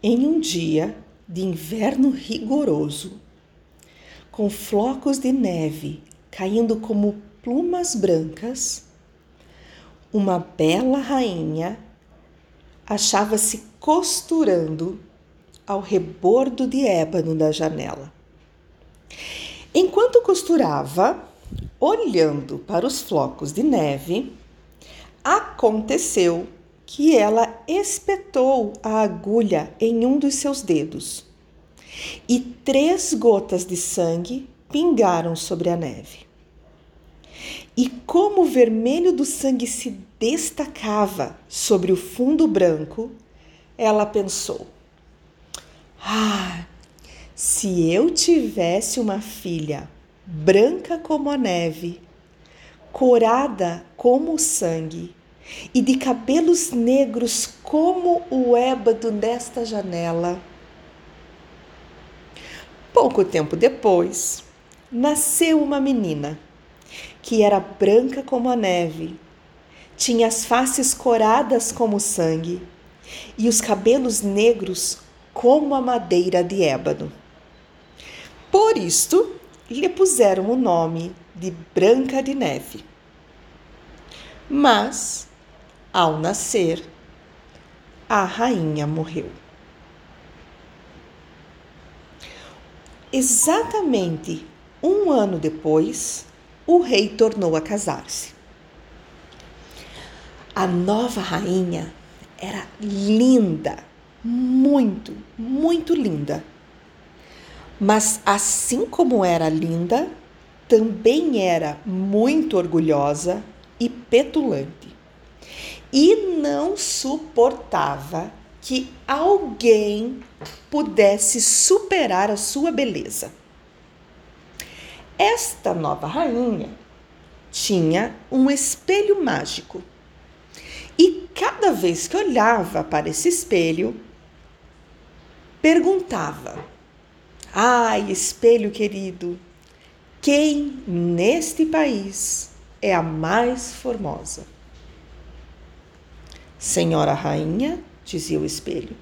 Em um dia de inverno rigoroso, com flocos de neve caindo como plumas brancas, uma bela rainha achava-se costurando ao rebordo de ébano da janela. Enquanto costurava, olhando para os flocos de neve, aconteceu que ela espetou a agulha em um dos seus dedos e três gotas de sangue pingaram sobre a neve. E como o vermelho do sangue se destacava sobre o fundo branco, ela pensou: Ah, se eu tivesse uma filha branca como a neve, corada como o sangue e de cabelos negros como o ébano desta janela. Pouco tempo depois, nasceu uma menina que era branca como a neve, tinha as faces coradas como o sangue e os cabelos negros como a madeira de ébano. Por isto, lhe puseram o nome de Branca de Neve. Mas, ao nascer, a rainha morreu. Exatamente um ano depois, o rei tornou a casar-se. A nova rainha era linda, muito, muito linda. Mas assim como era linda, também era muito orgulhosa e petulante. E não suportava que alguém pudesse superar a sua beleza. Esta nova rainha tinha um espelho mágico. E cada vez que olhava para esse espelho, perguntava: Ai, espelho querido, quem neste país é a mais formosa? Senhora rainha, dizia o espelho,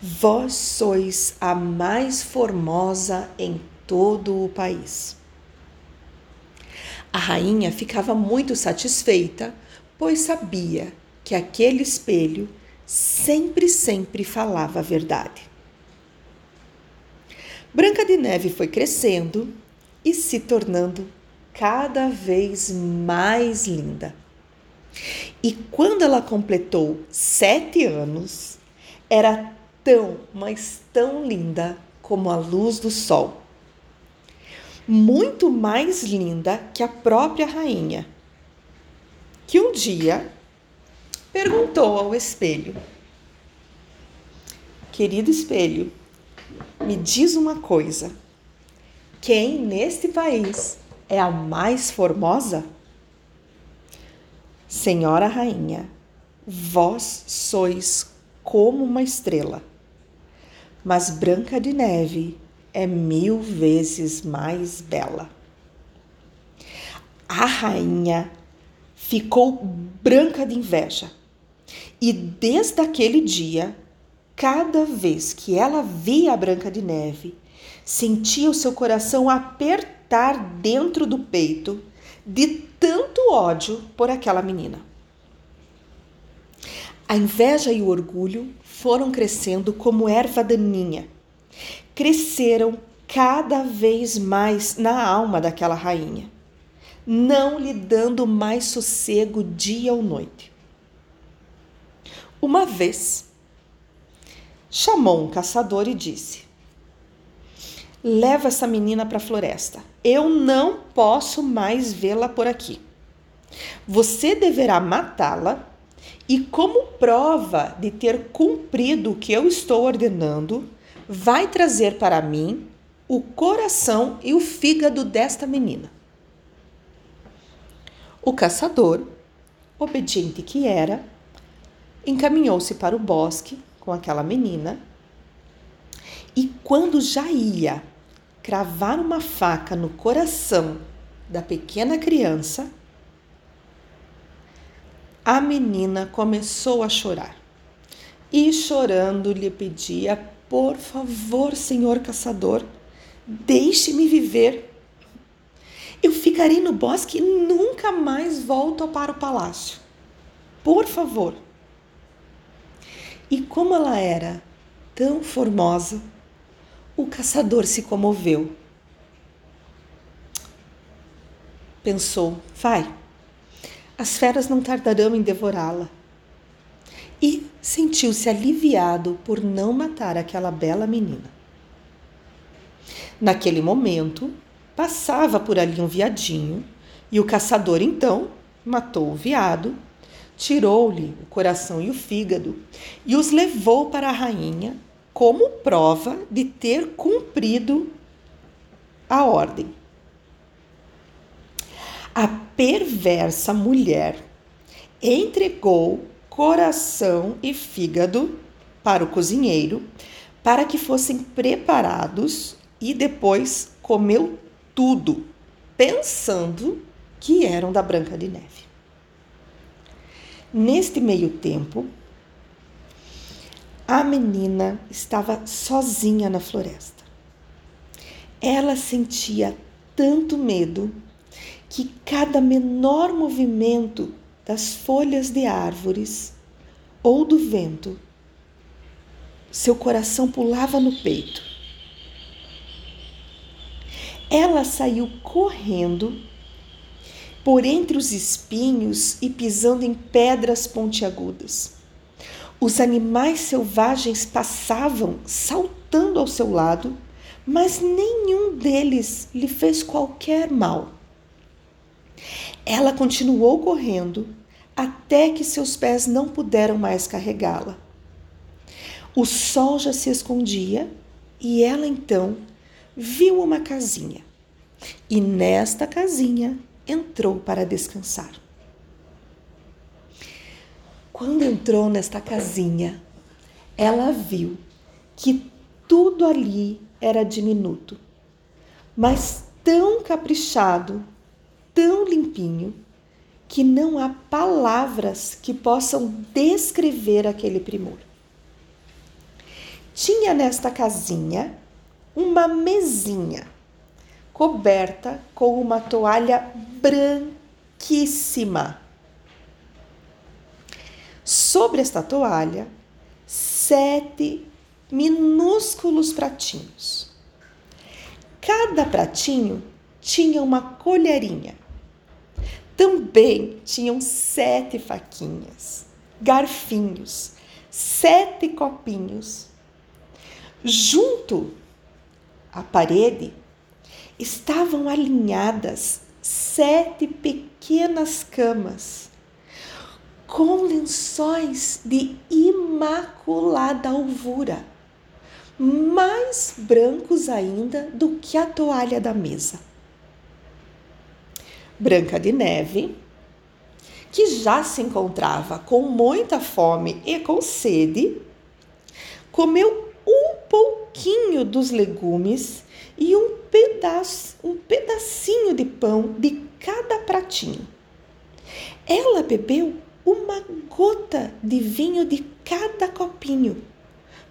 vós sois a mais formosa em todo o país. A rainha ficava muito satisfeita, pois sabia que aquele espelho sempre, sempre falava a verdade. Branca de Neve foi crescendo e se tornando cada vez mais linda. E quando ela completou sete anos, era tão, mas tão linda como a luz do sol. Muito mais linda que a própria rainha, que um dia perguntou ao espelho: Querido espelho, me diz uma coisa. Quem neste país é a mais formosa? Senhora Rainha, vós sois como uma estrela, mas Branca de Neve é mil vezes mais bela. A rainha ficou branca de inveja e desde aquele dia Cada vez que ela via a Branca de Neve, sentia o seu coração apertar dentro do peito de tanto ódio por aquela menina. A inveja e o orgulho foram crescendo como erva daninha. Cresceram cada vez mais na alma daquela rainha, não lhe dando mais sossego dia ou noite. Uma vez, chamou um caçador e disse: Leva essa menina para a floresta. Eu não posso mais vê-la por aqui. Você deverá matá-la e, como prova de ter cumprido o que eu estou ordenando, vai trazer para mim o coração e o fígado desta menina. O caçador, obediente que era, encaminhou-se para o bosque com aquela menina. E quando já ia cravar uma faca no coração da pequena criança, a menina começou a chorar. e chorando lhe pedia: Por favor, senhor caçador, deixe-me viver. Eu ficarei no bosque e nunca mais volto para o palácio. Por favor. E como ela era tão formosa, o caçador se comoveu. Pensou: vai, as feras não tardarão em devorá-la. E sentiu-se aliviado por não matar aquela bela menina. Naquele momento, passava por ali um viadinho e o caçador então matou o veado, tirou-lhe o coração e o fígado e os levou para a rainha como prova de ter cumprido a ordem. A perversa mulher entregou coração e fígado para o cozinheiro para que fossem preparados e depois comeu tudo, pensando que eram da Branca de Neve. Neste meio tempo, a menina estava sozinha na floresta. Ela sentia tanto medo que cada menor movimento das folhas de árvores ou do vento, seu coração pulava no peito. Ela saiu correndo por entre os espinhos e pisando em pedras pontiagudas. Os animais selvagens passavam saltando ao seu lado, mas nenhum deles lhe fez qualquer mal. Ela continuou correndo até que seus pés não puderam mais carregá-la. O sol já se escondia e ela então viu uma casinha. E nesta casinha entrou para descansar. Quando entrou nesta casinha, ela viu que tudo ali era diminuto, mas tão caprichado, tão limpinho, que não há palavras que possam descrever aquele primor. Tinha nesta casinha uma mesinha coberta com uma toalha branquíssima. Sobre esta toalha, sete minúsculos pratinhos. Cada pratinho tinha uma colherinha. Também tinham sete faquinhas, garfinhos, sete copinhos. Junto à parede estavam alinhadas sete pequenas camas com lençóis de imaculada alvura, mais brancos ainda do que a toalha da mesa. Branca de Neve, que já se encontrava com muita fome e com sede, comeu um pouquinho dos legumes e um pedaço, um pedacinho de pão de cada pratinho. Ela bebeu uma gota de vinho de cada copinho,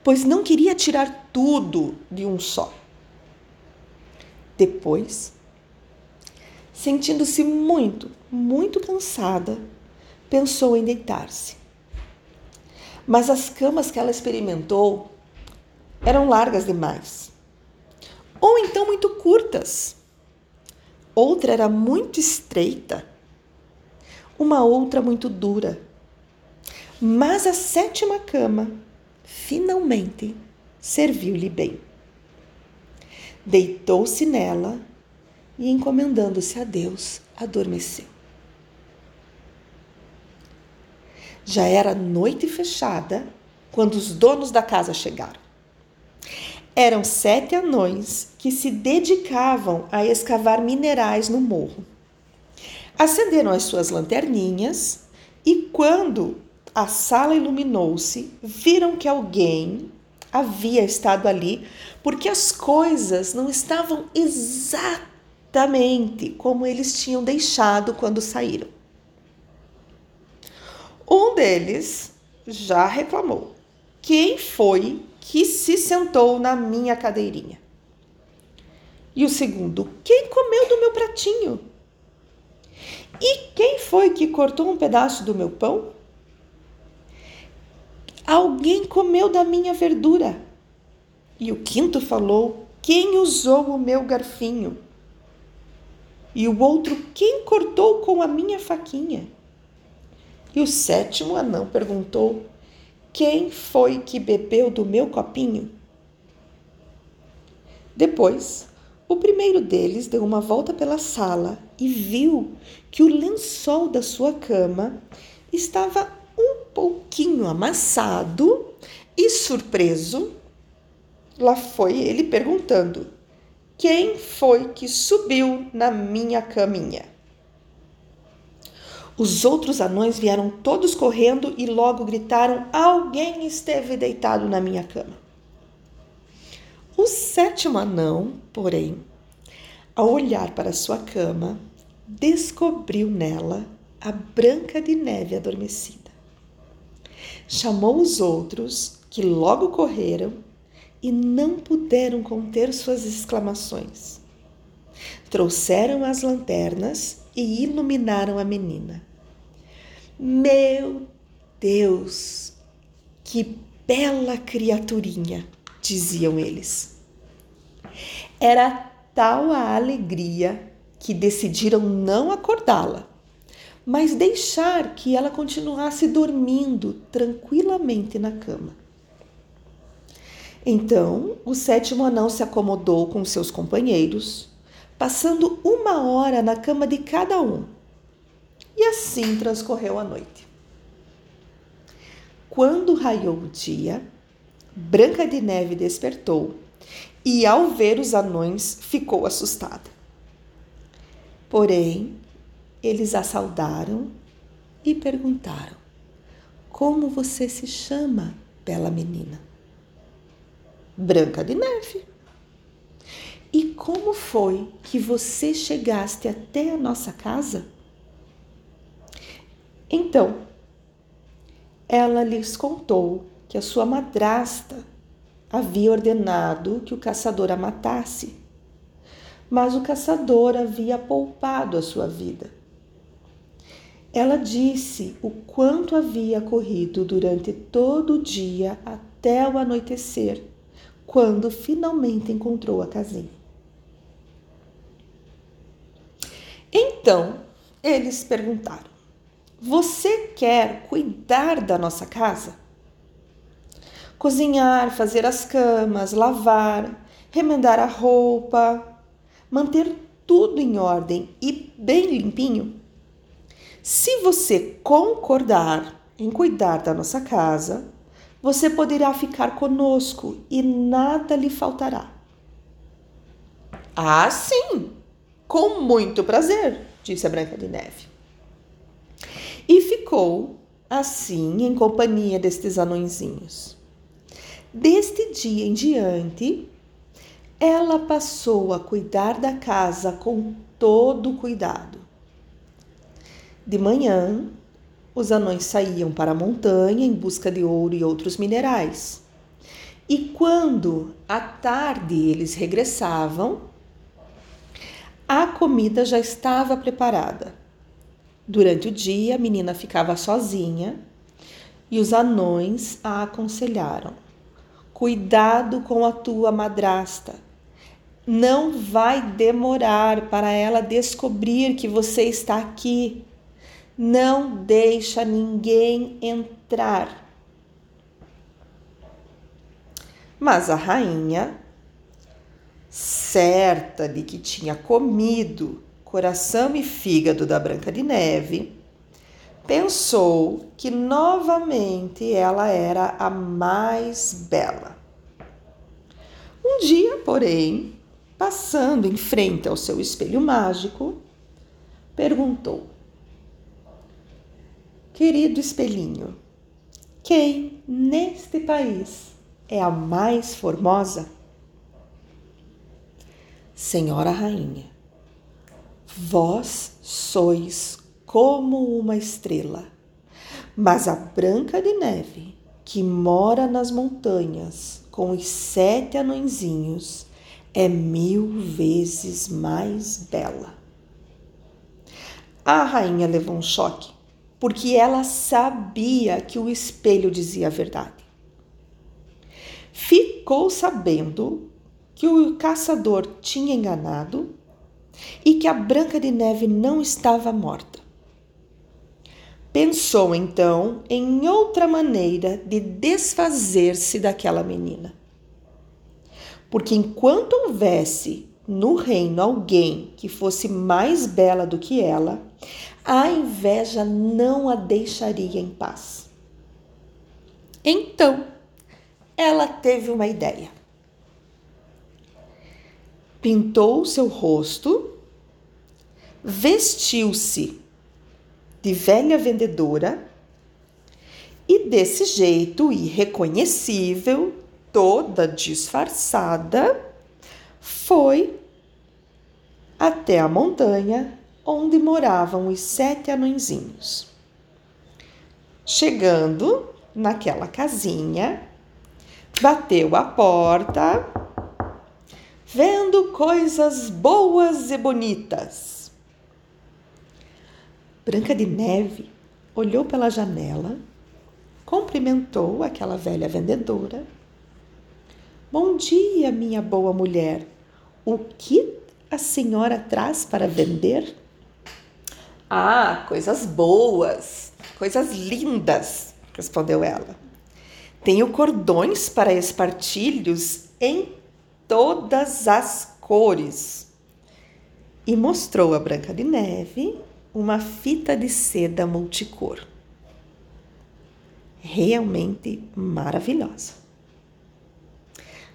pois não queria tirar tudo de um só. Depois, sentindo-se muito, muito cansada, pensou em deitar-se. Mas as camas que ela experimentou eram largas demais ou então muito curtas. Outra era muito estreita, uma outra muito dura. Mas a sétima cama finalmente serviu-lhe bem. Deitou-se nela e, encomendando-se a Deus, adormeceu. Já era noite fechada quando os donos da casa chegaram. Eram sete anões que se dedicavam a escavar minerais no morro. Acenderam as suas lanterninhas e, quando a sala iluminou-se, viram que alguém havia estado ali, porque as coisas não estavam exatamente como eles tinham deixado quando saíram. Um deles já reclamou. quem foi que se sentou na minha cadeirinha? E o segundo, quem comeu do meu pratinho? E quem foi que cortou um pedaço do meu pão? Alguém comeu da minha verdura. E o quinto falou: Quem usou o meu garfinho? E o outro: Quem cortou com a minha faquinha? E o sétimo anão perguntou: Quem foi que bebeu do meu copinho? Depois, o primeiro deles deu uma volta pela sala e viu que o lençol da sua cama estava um pouquinho amassado e surpreso. Lá foi ele perguntando: Quem foi que subiu na minha caminha? Os outros anões vieram todos correndo e logo gritaram: Alguém esteve deitado na minha cama. O sétimo anão, porém, ao olhar para sua cama, descobriu nela a Branca de Neve adormecida. Chamou os outros, que logo correram e não puderam conter suas exclamações. Trouxeram as lanternas e iluminaram a menina. Meu Deus, que bela criaturinha! diziam eles. Era tal a alegria que decidiram não acordá-la, mas deixar que ela continuasse dormindo tranquilamente na cama. Então, o sétimo anão se acomodou com seus companheiros, passando uma hora na cama de cada um. E assim transcorreu a noite. Quando raiou o dia, Branca de Neve despertou e, ao ver os anões, ficou assustada. Porém, eles a saudaram e perguntaram: Como você se chama, bela menina? Branca de Neve. E como foi que você chegaste até a nossa casa? Então, ela lhes contou que a sua madrasta havia ordenado que o caçador a matasse, mas o caçador havia poupado a sua vida. Ela disse o quanto havia corrido durante todo o dia até o anoitecer, quando finalmente encontrou a casinha. Então, eles perguntaram: Você quer cuidar da nossa casa? Cozinhar, fazer as camas, lavar, remendar a roupa, manter tudo em ordem e bem limpinho. Se você concordar em cuidar da nossa casa, você poderá ficar conosco e nada lhe faltará. Ah, sim! Com muito prazer, disse a Branca de Neve. E ficou assim em companhia destes anõezinhos. Deste dia em diante, ela passou a cuidar da casa com todo cuidado. De manhã, os anões saíam para a montanha em busca de ouro e outros minerais. E quando à tarde eles regressavam, a comida já estava preparada. Durante o dia, a menina ficava sozinha e os anões a aconselharam Cuidado com a tua madrasta. Não vai demorar para ela descobrir que você está aqui. Não deixa ninguém entrar. Mas a rainha, certa de que tinha comido coração e fígado da Branca de Neve, pensou que novamente ela era a mais bela. Um dia, porém, passando em frente ao seu espelho mágico, perguntou: Querido espelhinho, quem neste país é a mais formosa? Senhora Rainha, vós sois como uma estrela. Mas a Branca de Neve que mora nas montanhas com os sete anõezinhos é mil vezes mais bela. A rainha levou um choque, porque ela sabia que o espelho dizia a verdade. Ficou sabendo que o caçador tinha enganado e que a Branca de Neve não estava morta. Pensou então em outra maneira de desfazer-se daquela menina. Porque enquanto houvesse no reino alguém que fosse mais bela do que ela, a inveja não a deixaria em paz. Então, ela teve uma ideia. Pintou seu rosto, vestiu-se de velha vendedora e desse jeito irreconhecível, toda disfarçada, foi até a montanha onde moravam os sete anõezinhos. Chegando naquela casinha, bateu a porta, vendo coisas boas e bonitas. Branca de Neve olhou pela janela, cumprimentou aquela velha vendedora. Bom dia, minha boa mulher. O que a senhora traz para vender? Ah, coisas boas, coisas lindas, respondeu ela. Tenho cordões para espartilhos em todas as cores. E mostrou a Branca de Neve uma fita de seda multicor. Realmente maravilhosa.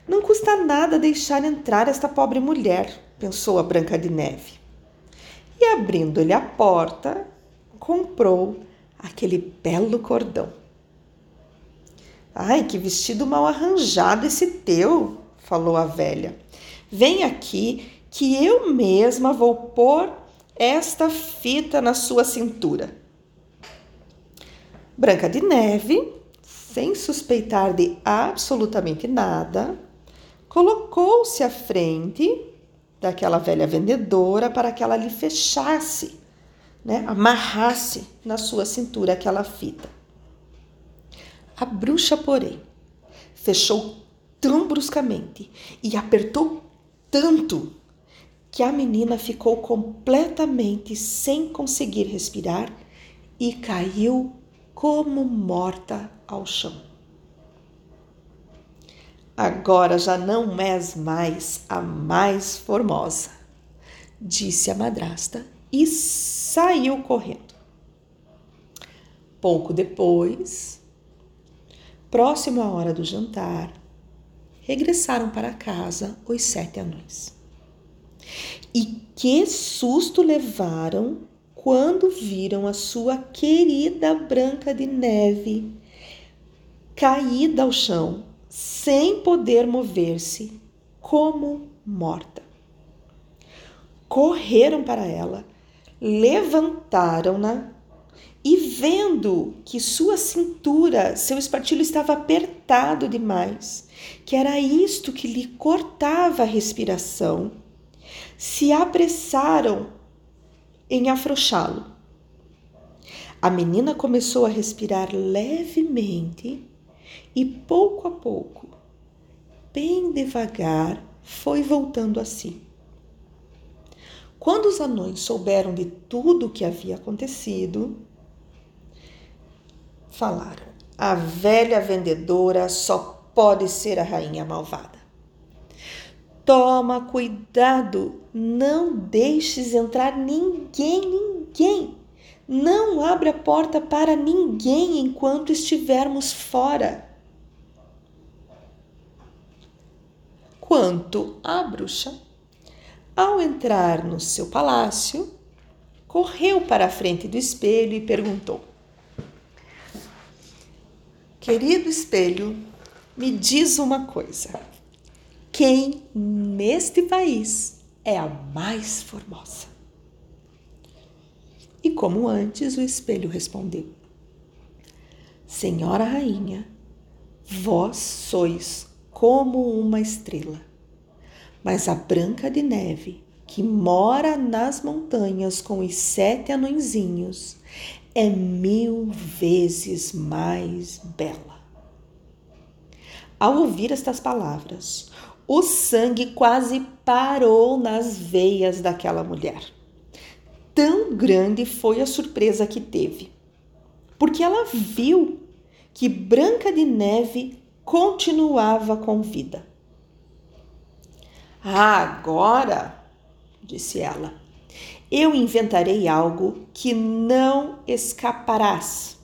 Não custa nada deixar entrar esta pobre mulher, pensou a Branca de Neve e, abrindo-lhe a porta, comprou aquele belo cordão. Ai, que vestido mal arranjado esse teu, falou a velha. Vem aqui que eu mesma vou pôr esta fita na sua cintura. Branca de Neve, sem suspeitar de absolutamente nada, colocou-se à frente daquela velha vendedora para que ela lhe fechasse, né, amarrasse na sua cintura aquela fita. A bruxa, porém, fechou tão bruscamente e apertou tanto que a menina ficou completamente sem conseguir respirar e caiu como morta ao chão. Agora já não és mais a mais formosa, disse a madrasta e saiu correndo. Pouco depois, próximo à hora do jantar, regressaram para casa os sete anões. E que susto levaram quando viram a sua querida Branca de Neve caída ao chão sem poder mover-se, como morta. Correram para ela, levantaram-na e, vendo que sua cintura, seu espartilho estava apertado demais, que era isto que lhe cortava a respiração, se apressaram em afrouxá-lo. A menina começou a respirar levemente e pouco a pouco, bem devagar, foi voltando a si. Quando os anões souberam de tudo o que havia acontecido, falaram: a velha vendedora só pode ser a rainha malvada. Toma cuidado, não deixes entrar ninguém, ninguém. Não abra a porta para ninguém enquanto estivermos fora. Quanto à bruxa, ao entrar no seu palácio, correu para a frente do espelho e perguntou: Querido espelho, me diz uma coisa. Quem neste país é a mais formosa? E como antes, o espelho respondeu: Senhora Rainha, Vós sois como uma estrela, mas a Branca de Neve, que mora nas montanhas com os sete anõezinhos, é mil vezes mais bela. Ao ouvir estas palavras, o sangue quase parou nas veias daquela mulher. Tão grande foi a surpresa que teve, porque ela viu que Branca de Neve continuava com vida. Agora, disse ela, eu inventarei algo que não escaparás.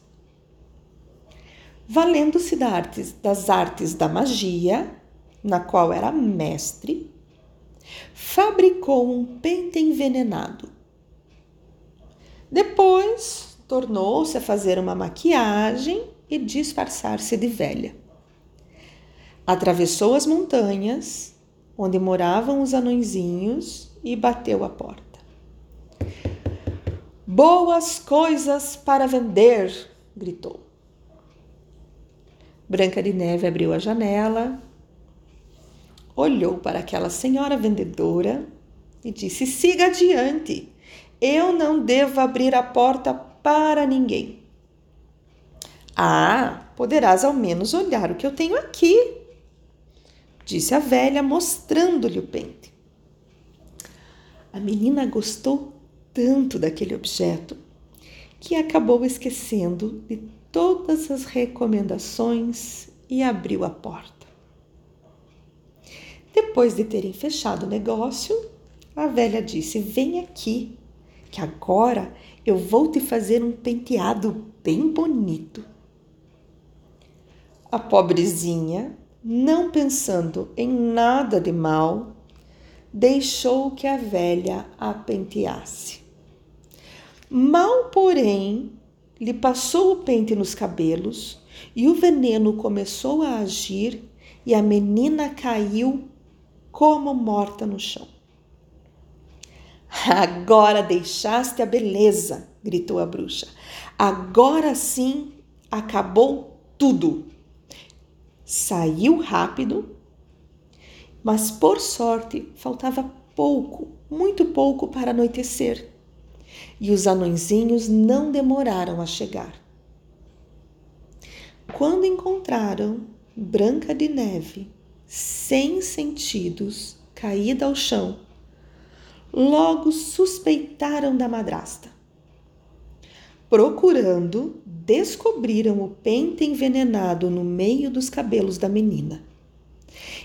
Valendo-se das artes da magia, na qual era mestre, fabricou um pente envenenado. Depois tornou-se a fazer uma maquiagem e disfarçar-se de velha. Atravessou as montanhas, onde moravam os anõezinhos, e bateu a porta. Boas coisas para vender! gritou. Branca de Neve abriu a janela, olhou para aquela senhora vendedora e disse: Siga adiante, eu não devo abrir a porta para ninguém. Ah, poderás ao menos olhar o que eu tenho aqui, disse a velha, mostrando-lhe o pente. A menina gostou tanto daquele objeto que acabou esquecendo de todas as recomendações e abriu a porta. Depois de terem fechado o negócio, a velha disse: Vem aqui, que agora eu vou te fazer um penteado bem bonito. A pobrezinha, não pensando em nada de mal, deixou que a velha a penteasse. Mal, porém, lhe passou o pente nos cabelos e o veneno começou a agir e a menina caiu como morta no chão. Agora deixaste a beleza, gritou a bruxa. Agora sim acabou tudo. Saiu rápido, mas por sorte faltava pouco, muito pouco para anoitecer e os anõezinhos não demoraram a chegar. Quando encontraram Branca de Neve, sem sentidos, caída ao chão, logo suspeitaram da madrasta. Procurando, descobriram o pente envenenado no meio dos cabelos da menina.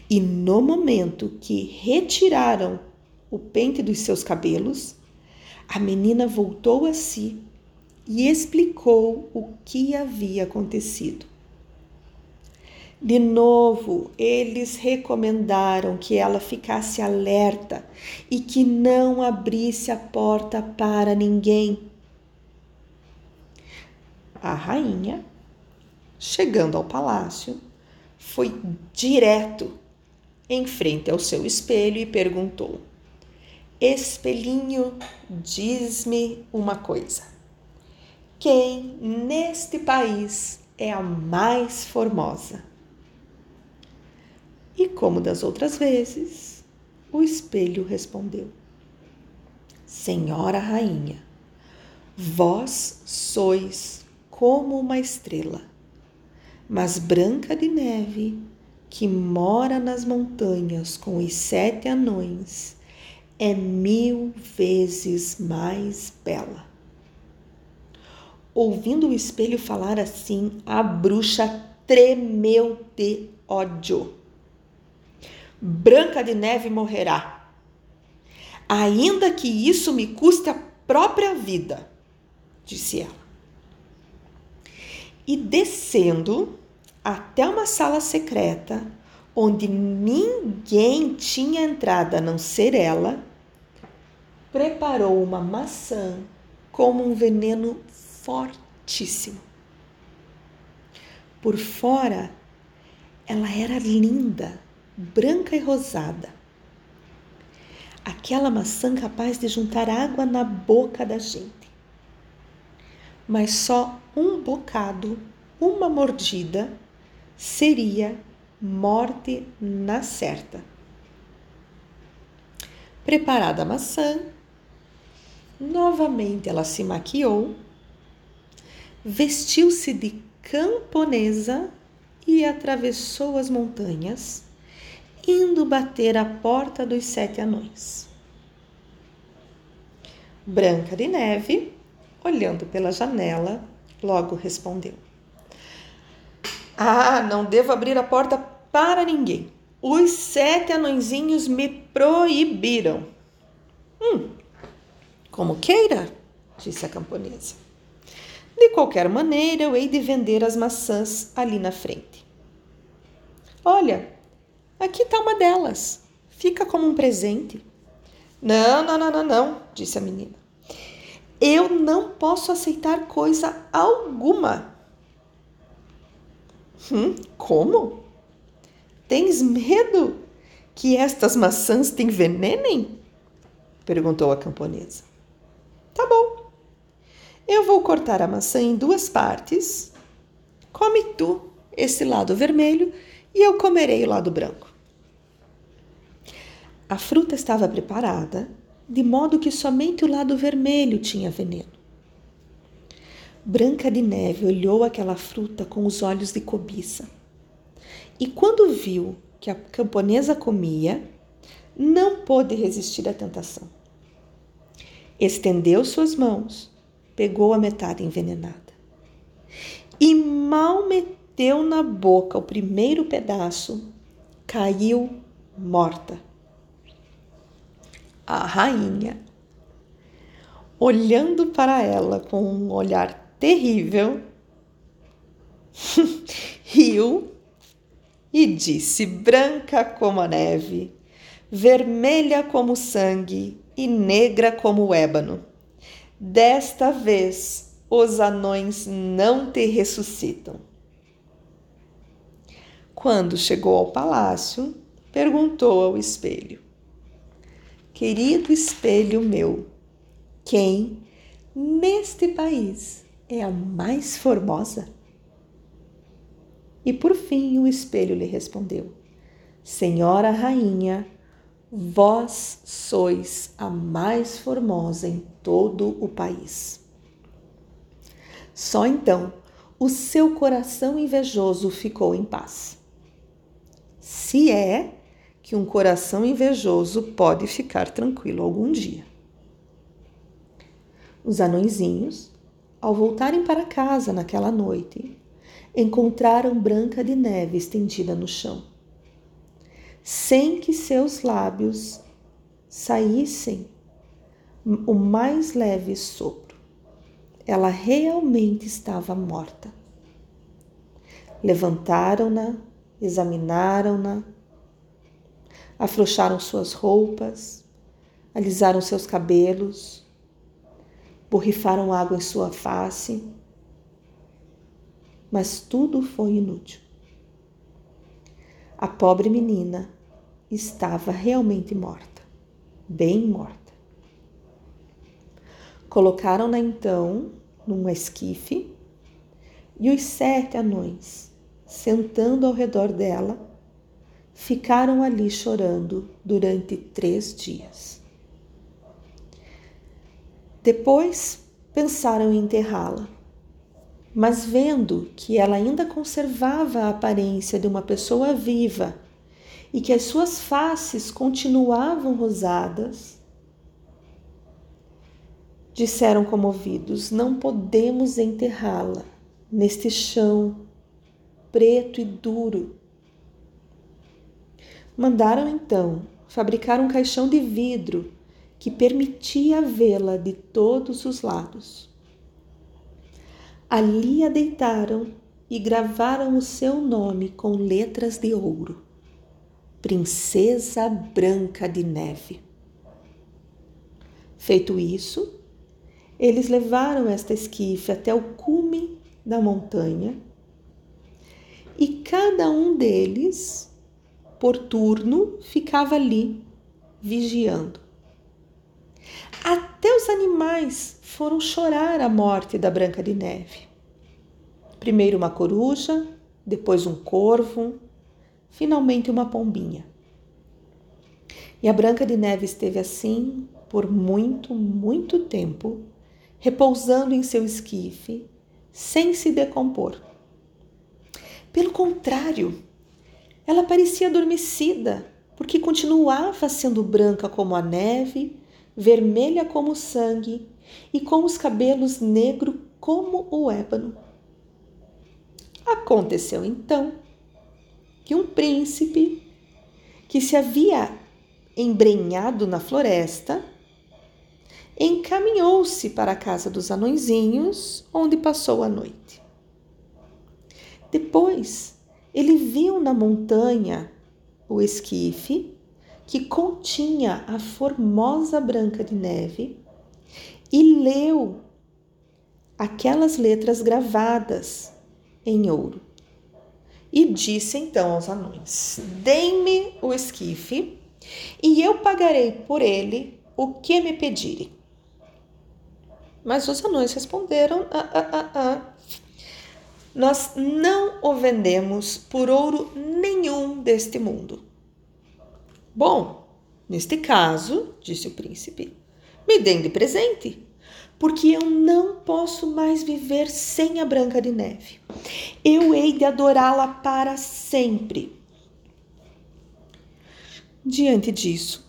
E no momento que retiraram o pente dos seus cabelos, a menina voltou a si e explicou o que havia acontecido. De novo, eles recomendaram que ela ficasse alerta e que não abrisse a porta para ninguém. A rainha, chegando ao palácio, foi direto em frente ao seu espelho e perguntou: Espelhinho, diz-me uma coisa. Quem neste país é a mais formosa? E como das outras vezes, o espelho respondeu: Senhora Rainha, vós sois como uma estrela, mas Branca de Neve, que mora nas montanhas com os sete anões, é mil vezes mais bela. Ouvindo o espelho falar assim, a bruxa tremeu de ódio. Branca de Neve morrerá, ainda que isso me custe a própria vida, disse ela. E descendo até uma sala secreta, onde ninguém tinha entrado a não ser ela, preparou uma maçã como um veneno fortíssimo. Por fora, ela era linda, branca e rosada. Aquela maçã capaz de juntar água na boca da gente. Mas só um bocado, uma mordida, seria morte na certa. Preparada a maçã, novamente ela se maquiou, vestiu-se de camponesa e atravessou as montanhas, indo bater à porta dos sete anões. Branca de Neve, olhando pela janela, logo respondeu: Ah, não devo abrir a porta para ninguém. Os sete anõezinhos me proibiram. Hum, como queira, disse a camponesa. De qualquer maneira, eu hei de vender as maçãs ali na frente. Olha, aqui está uma delas. Fica como um presente. Não, não, não, não, não, disse a menina. Eu não posso aceitar coisa alguma. Hum, como? Tens medo que estas maçãs te envenenem? perguntou a camponesa. Tá bom. Eu vou cortar a maçã em duas partes. Come tu esse lado vermelho e eu comerei o lado branco. A fruta estava preparada, de modo que somente o lado vermelho tinha veneno. Branca de Neve olhou aquela fruta com os olhos de cobiça. E quando viu que a camponesa comia, não pôde resistir à tentação. Estendeu suas mãos, pegou a metade envenenada e mal meteu na boca o primeiro pedaço, caiu morta. A rainha, olhando para ela com um olhar terrível, riu e disse: branca como a neve, vermelha como o sangue e negra como o ébano. Desta vez os anões não te ressuscitam. Quando chegou ao palácio, perguntou ao espelho: Querido espelho meu, quem neste país é a mais formosa? E por fim o espelho lhe respondeu: Senhora rainha, vós sois a mais formosa em todo o país. Só então o seu coração invejoso ficou em paz. Se é que um coração invejoso pode ficar tranquilo algum dia. Os anõezinhos, ao voltarem para casa naquela noite, encontraram Branca de Neve estendida no chão, sem que seus lábios saíssem o mais leve sopro. Ela realmente estava morta. Levantaram-na, examinaram-na, afrouxaram suas roupas, alisaram seus cabelos, borrifaram água em sua face mas tudo foi inútil. A pobre menina estava realmente morta, bem morta. Colocaram-na então num esquife e os sete anões, sentando ao redor dela, ficaram ali chorando durante três dias. Depois pensaram em enterrá-la mas vendo que ela ainda conservava a aparência de uma pessoa viva e que as suas faces continuavam rosadas, disseram comovidos: Não podemos enterrá-la neste chão preto e duro. Mandaram então fabricar um caixão de vidro que permitia vê-la de todos os lados. Ali a deitaram e gravaram o seu nome com letras de ouro: Princesa Branca de Neve. Feito isso, eles levaram esta esquife até o cume da montanha e cada um deles, por turno, ficava ali vigiando. Até os animais foram chorar a morte da Branca de Neve. Primeiro uma coruja, depois um corvo, finalmente uma pombinha. E a Branca de Neve esteve assim por muito, muito tempo, repousando em seu esquife, sem se decompor. Pelo contrário, ela parecia adormecida, porque continuava sendo branca como a neve, vermelha como o sangue e com os cabelos negros como o ébano. Aconteceu então que um príncipe que se havia embrenhado na floresta encaminhou-se para a casa dos anõezinhos, onde passou a noite. Depois, ele viu na montanha o esquife que continha a formosa Branca de Neve e leu aquelas letras gravadas em ouro. E disse então aos anões: Deem-me o esquife e eu pagarei por ele o que me pedirem. Mas os anões responderam: ah, ah, ah, ah. Nós não o vendemos por ouro nenhum deste mundo. Bom, neste caso, disse o príncipe, me deem de presente, porque eu não posso mais viver sem a Branca de Neve. Eu hei de adorá-la para sempre. Diante disso,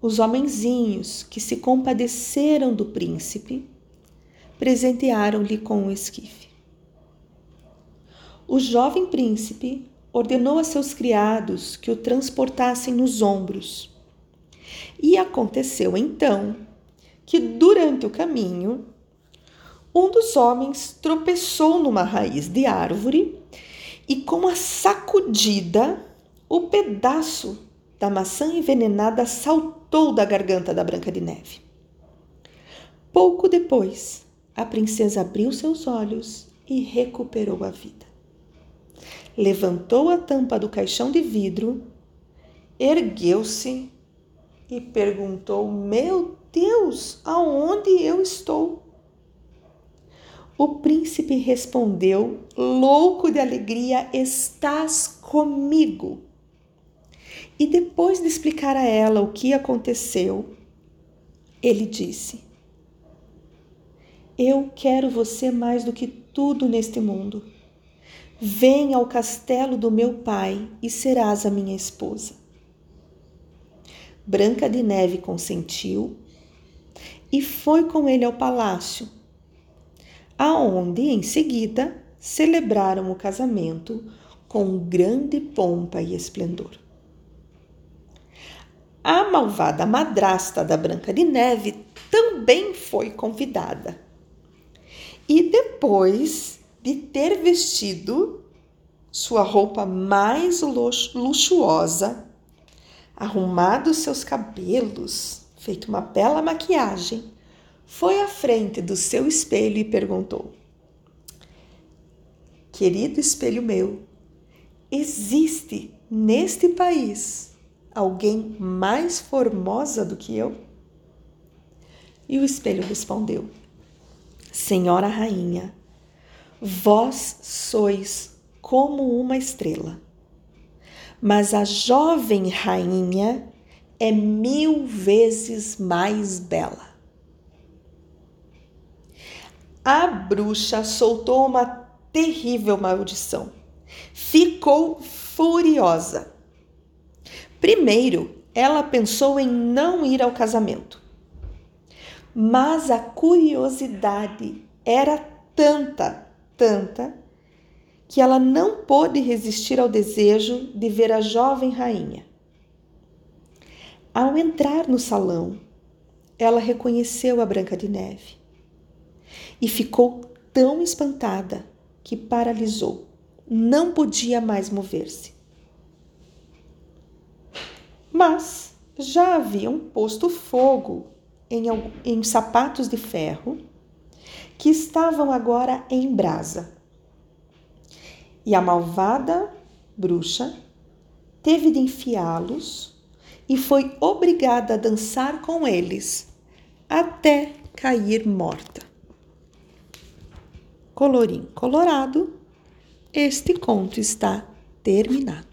os homenzinhos que se compadeceram do príncipe presentearam-lhe com um esquife. O jovem príncipe ordenou a seus criados que o transportassem nos ombros. E aconteceu então que, durante o caminho, um dos homens tropeçou numa raiz de árvore e, com a sacudida, o pedaço da maçã envenenada saltou da garganta da Branca de Neve. Pouco depois, a princesa abriu seus olhos e recuperou a vida. Levantou a tampa do caixão de vidro, ergueu-se e perguntou: Meu Deus, aonde eu estou? O príncipe respondeu, louco de alegria: Estás comigo. E depois de explicar a ela o que aconteceu, ele disse: Eu quero você mais do que tudo neste mundo. Vem ao castelo do meu pai e serás a minha esposa. Branca de Neve consentiu e foi com ele ao palácio, aonde em seguida celebraram o casamento com grande pompa e esplendor. A malvada madrasta da Branca de Neve também foi convidada. E depois de ter vestido sua roupa mais luxuosa, arrumado seus cabelos, feito uma bela maquiagem, foi à frente do seu espelho e perguntou: Querido espelho meu, existe neste país alguém mais formosa do que eu? E o espelho respondeu: Senhora rainha, vós sois como uma estrela, mas a jovem rainha é mil vezes mais bela. A bruxa soltou uma terrível maldição. Ficou furiosa Primeiro, ela pensou em não ir ao casamento. Mas a curiosidade era tanta, tanta, que ela não pôde resistir ao desejo de ver a jovem rainha. Ao entrar no salão, ela reconheceu a Branca de Neve e ficou tão espantada que paralisou, não podia mais mover-se mas já haviam posto fogo em, em sapatos de ferro que estavam agora em brasa. E a malvada bruxa teve de enfiá-los e foi obrigada a dançar com eles até cair morta. Colorim colorado, este conto está terminado.